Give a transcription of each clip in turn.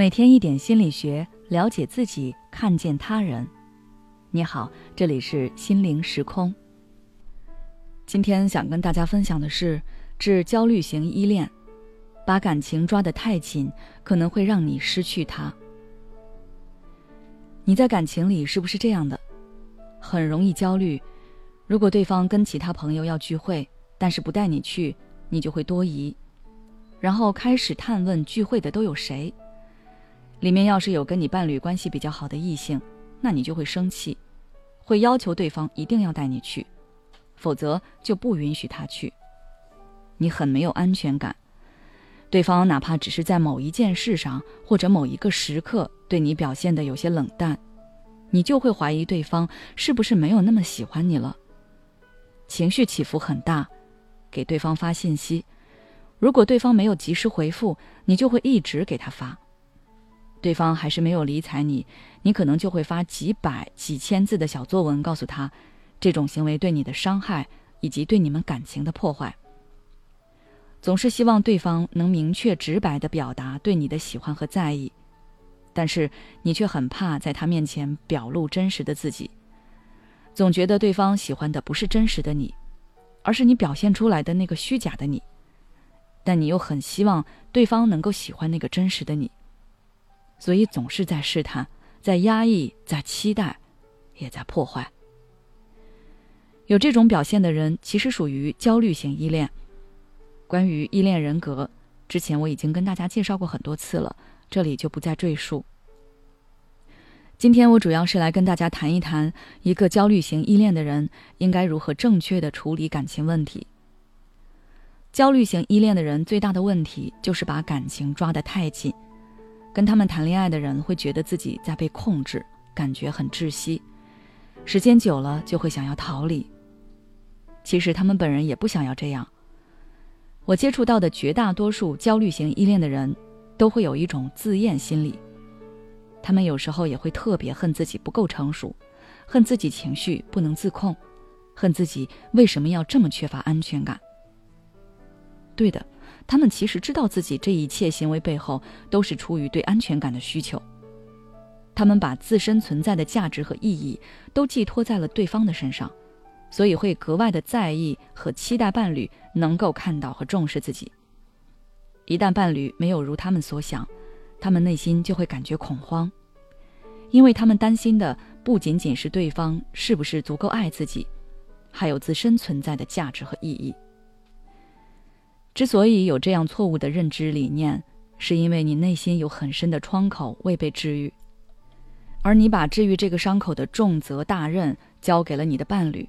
每天一点心理学，了解自己，看见他人。你好，这里是心灵时空。今天想跟大家分享的是治焦虑型依恋。把感情抓得太紧，可能会让你失去他。你在感情里是不是这样的？很容易焦虑。如果对方跟其他朋友要聚会，但是不带你去，你就会多疑，然后开始探问聚会的都有谁。里面要是有跟你伴侣关系比较好的异性，那你就会生气，会要求对方一定要带你去，否则就不允许他去。你很没有安全感。对方哪怕只是在某一件事上或者某一个时刻对你表现的有些冷淡，你就会怀疑对方是不是没有那么喜欢你了。情绪起伏很大，给对方发信息，如果对方没有及时回复，你就会一直给他发。对方还是没有理睬你，你可能就会发几百、几千字的小作文，告诉他这种行为对你的伤害以及对你们感情的破坏。总是希望对方能明确直白的表达对你的喜欢和在意，但是你却很怕在他面前表露真实的自己，总觉得对方喜欢的不是真实的你，而是你表现出来的那个虚假的你，但你又很希望对方能够喜欢那个真实的你，所以总是在试探，在压抑，在期待，也在破坏。有这种表现的人，其实属于焦虑型依恋。关于依恋人格，之前我已经跟大家介绍过很多次了，这里就不再赘述。今天我主要是来跟大家谈一谈，一个焦虑型依恋的人应该如何正确的处理感情问题。焦虑型依恋的人最大的问题就是把感情抓得太紧，跟他们谈恋爱的人会觉得自己在被控制，感觉很窒息，时间久了就会想要逃离。其实他们本人也不想要这样。我接触到的绝大多数焦虑型依恋的人，都会有一种自厌心理。他们有时候也会特别恨自己不够成熟，恨自己情绪不能自控，恨自己为什么要这么缺乏安全感。对的，他们其实知道自己这一切行为背后都是出于对安全感的需求。他们把自身存在的价值和意义都寄托在了对方的身上。所以会格外的在意和期待伴侣能够看到和重视自己。一旦伴侣没有如他们所想，他们内心就会感觉恐慌，因为他们担心的不仅仅是对方是不是足够爱自己，还有自身存在的价值和意义。之所以有这样错误的认知理念，是因为你内心有很深的窗口未被治愈，而你把治愈这个伤口的重责大任交给了你的伴侣。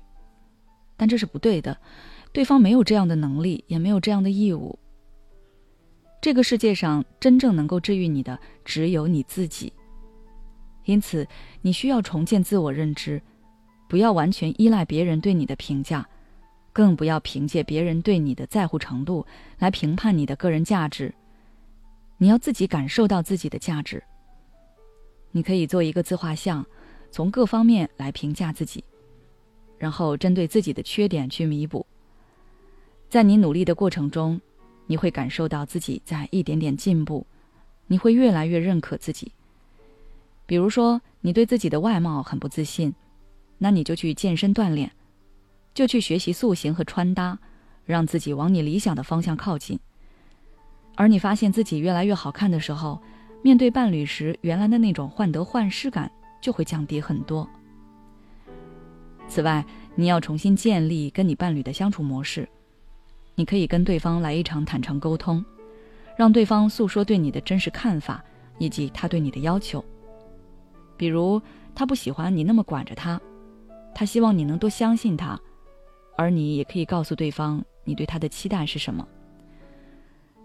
但这是不对的，对方没有这样的能力，也没有这样的义务。这个世界上真正能够治愈你的只有你自己。因此，你需要重建自我认知，不要完全依赖别人对你的评价，更不要凭借别人对你的在乎程度来评判你的个人价值。你要自己感受到自己的价值。你可以做一个自画像，从各方面来评价自己。然后针对自己的缺点去弥补。在你努力的过程中，你会感受到自己在一点点进步，你会越来越认可自己。比如说，你对自己的外貌很不自信，那你就去健身锻炼，就去学习塑形和穿搭，让自己往你理想的方向靠近。而你发现自己越来越好看的时候，面对伴侣时，原来的那种患得患失感就会降低很多。此外，你要重新建立跟你伴侣的相处模式。你可以跟对方来一场坦诚沟通，让对方诉说对你的真实看法以及他对你的要求。比如，他不喜欢你那么管着他，他希望你能多相信他，而你也可以告诉对方你对他的期待是什么。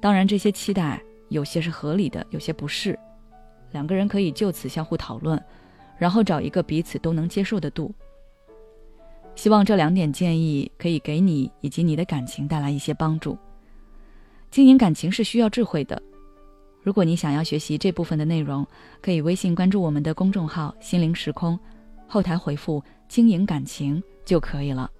当然，这些期待有些是合理的，有些不是。两个人可以就此相互讨论，然后找一个彼此都能接受的度。希望这两点建议可以给你以及你的感情带来一些帮助。经营感情是需要智慧的。如果你想要学习这部分的内容，可以微信关注我们的公众号“心灵时空”，后台回复“经营感情”就可以了。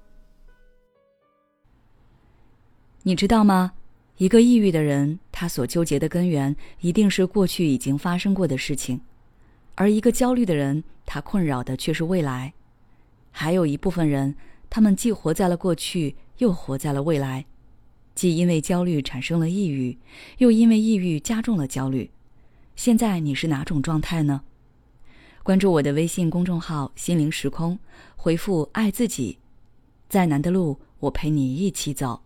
你知道吗？一个抑郁的人，他所纠结的根源一定是过去已经发生过的事情，而一个焦虑的人，他困扰的却是未来。还有一部分人，他们既活在了过去，又活在了未来，既因为焦虑产生了抑郁，又因为抑郁加重了焦虑。现在你是哪种状态呢？关注我的微信公众号“心灵时空”，回复“爱自己”，再难的路我陪你一起走。